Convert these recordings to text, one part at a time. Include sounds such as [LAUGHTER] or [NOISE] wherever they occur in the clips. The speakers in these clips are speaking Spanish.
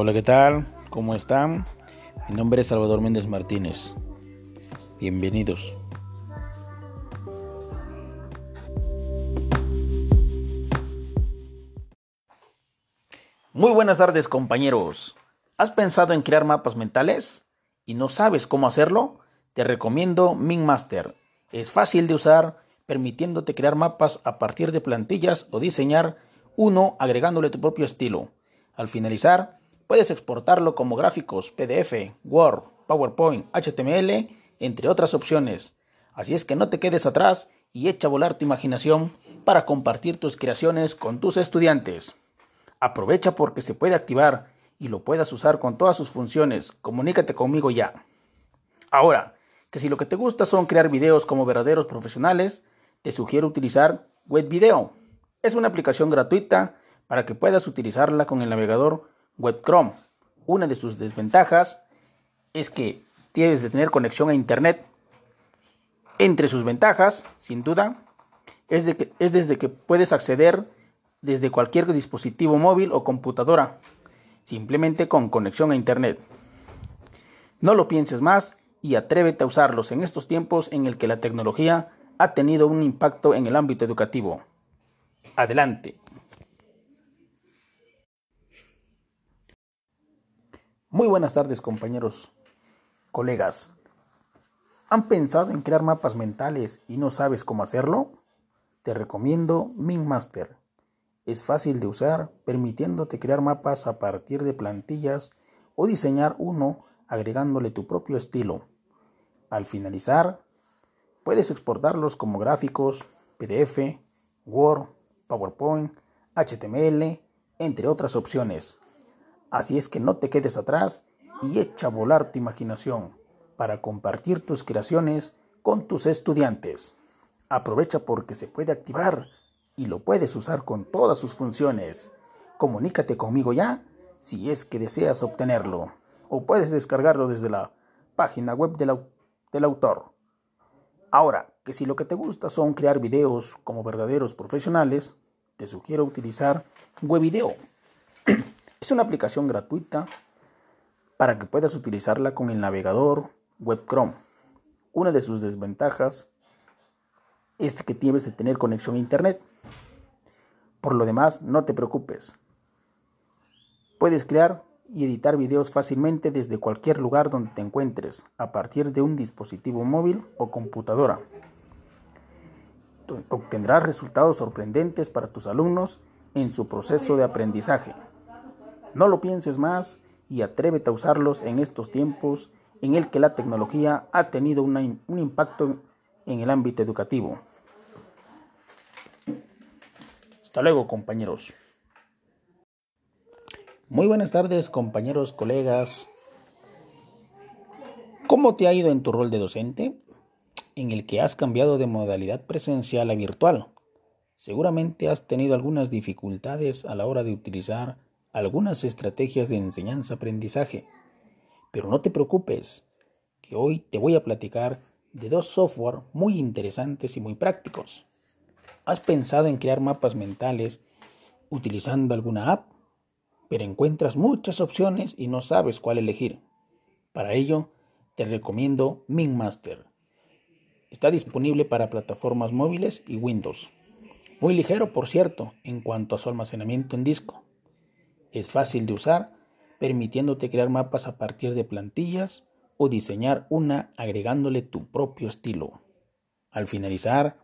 Hola, ¿qué tal? ¿Cómo están? Mi nombre es Salvador Méndez Martínez. Bienvenidos. Muy buenas tardes compañeros. ¿Has pensado en crear mapas mentales y no sabes cómo hacerlo? Te recomiendo MinMaster. Es fácil de usar, permitiéndote crear mapas a partir de plantillas o diseñar uno agregándole tu propio estilo. Al finalizar, puedes exportarlo como gráficos, PDF, Word, PowerPoint, HTML, entre otras opciones. Así es que no te quedes atrás y echa a volar tu imaginación para compartir tus creaciones con tus estudiantes. Aprovecha porque se puede activar y lo puedas usar con todas sus funciones. Comunícate conmigo ya. Ahora, que si lo que te gusta son crear videos como verdaderos profesionales, te sugiero utilizar Web Video. Es una aplicación gratuita para que puedas utilizarla con el navegador Web Chrome. Una de sus desventajas es que tienes de tener conexión a Internet. Entre sus ventajas, sin duda, es, de que, es desde que puedes acceder desde cualquier dispositivo móvil o computadora, simplemente con conexión a Internet. No lo pienses más y atrévete a usarlos en estos tiempos en el que la tecnología ha tenido un impacto en el ámbito educativo. Adelante. Muy buenas tardes compañeros, colegas. ¿Han pensado en crear mapas mentales y no sabes cómo hacerlo? Te recomiendo MinMaster es fácil de usar, permitiéndote crear mapas a partir de plantillas o diseñar uno agregándole tu propio estilo. Al finalizar, puedes exportarlos como gráficos, PDF, Word, PowerPoint, HTML, entre otras opciones. Así es que no te quedes atrás y echa a volar tu imaginación para compartir tus creaciones con tus estudiantes. Aprovecha porque se puede activar y lo puedes usar con todas sus funciones. Comunícate conmigo ya si es que deseas obtenerlo o puedes descargarlo desde la página web del, autor. Ahora, que si lo que te gusta son crear videos como verdaderos profesionales, te sugiero utilizar WebVideo. [CLEARS THROAT] es una aplicación gratuita para que puedas utilizarla con el navegador Web Chrome. Una de sus desventajas es que tienes de tener conexión a Internet. Por lo demás, no te preocupes. Puedes crear y editar videos fácilmente desde cualquier lugar donde te encuentres, a partir de un dispositivo móvil o computadora. Obtendrás resultados sorprendentes para tus alumnos en su proceso de aprendizaje. No lo pienses más y atrévete a usarlos en estos tiempos en el que la tecnología ha tenido un impacto en el ámbito educativo. Hasta luego, compañeros. Muy buenas tardes, compañeros, colegas. ¿Cómo te ha ido en tu rol de docente? En el que has cambiado de modalidad presencial a virtual. Seguramente has tenido algunas dificultades a la hora de utilizar algunas estrategias de enseñanza-aprendizaje. Pero no te preocupes, que hoy te voy a platicar de dos software muy interesantes y muy prácticos. ¿Has pensado en crear mapas mentales utilizando alguna app? Pero encuentras muchas opciones y no sabes cuál elegir. Para ello, te recomiendo MinMaster. Está disponible para plataformas móviles y Windows. Muy ligero, por cierto, en cuanto a su almacenamiento en disco. Es fácil de usar, permitiéndote crear mapas a partir de plantillas o diseñar una agregándole tu propio estilo. Al finalizar,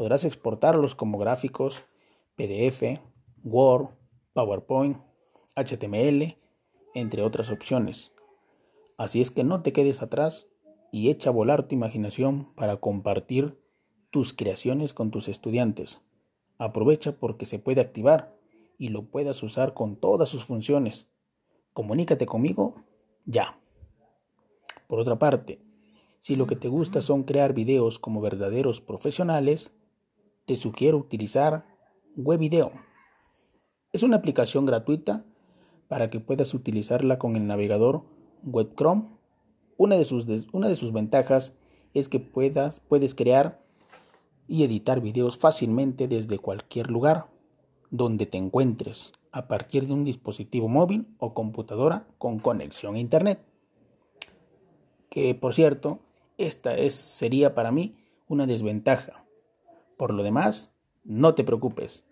Podrás exportarlos como gráficos, PDF, Word, PowerPoint, HTML, entre otras opciones. Así es que no te quedes atrás y echa a volar tu imaginación para compartir tus creaciones con tus estudiantes. Aprovecha porque se puede activar y lo puedas usar con todas sus funciones. Comunícate conmigo ya. Por otra parte, si lo que te gusta son crear videos como verdaderos profesionales, te sugiero utilizar WebVideo. Es una aplicación gratuita para que puedas utilizarla con el navegador Web Chrome. Una de sus, una de sus ventajas es que puedas, puedes crear y editar videos fácilmente desde cualquier lugar. Donde te encuentres a partir de un dispositivo móvil o computadora con conexión a Internet. Que por cierto, esta es, sería para mí una desventaja. Por lo demás, no te preocupes.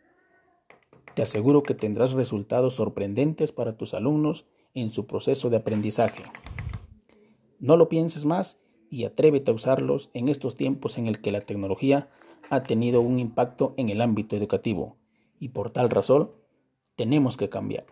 Te aseguro que tendrás resultados sorprendentes para tus alumnos en su proceso de aprendizaje. No lo pienses más y atrévete a usarlos en estos tiempos en el que la tecnología ha tenido un impacto en el ámbito educativo y por tal razón tenemos que cambiar.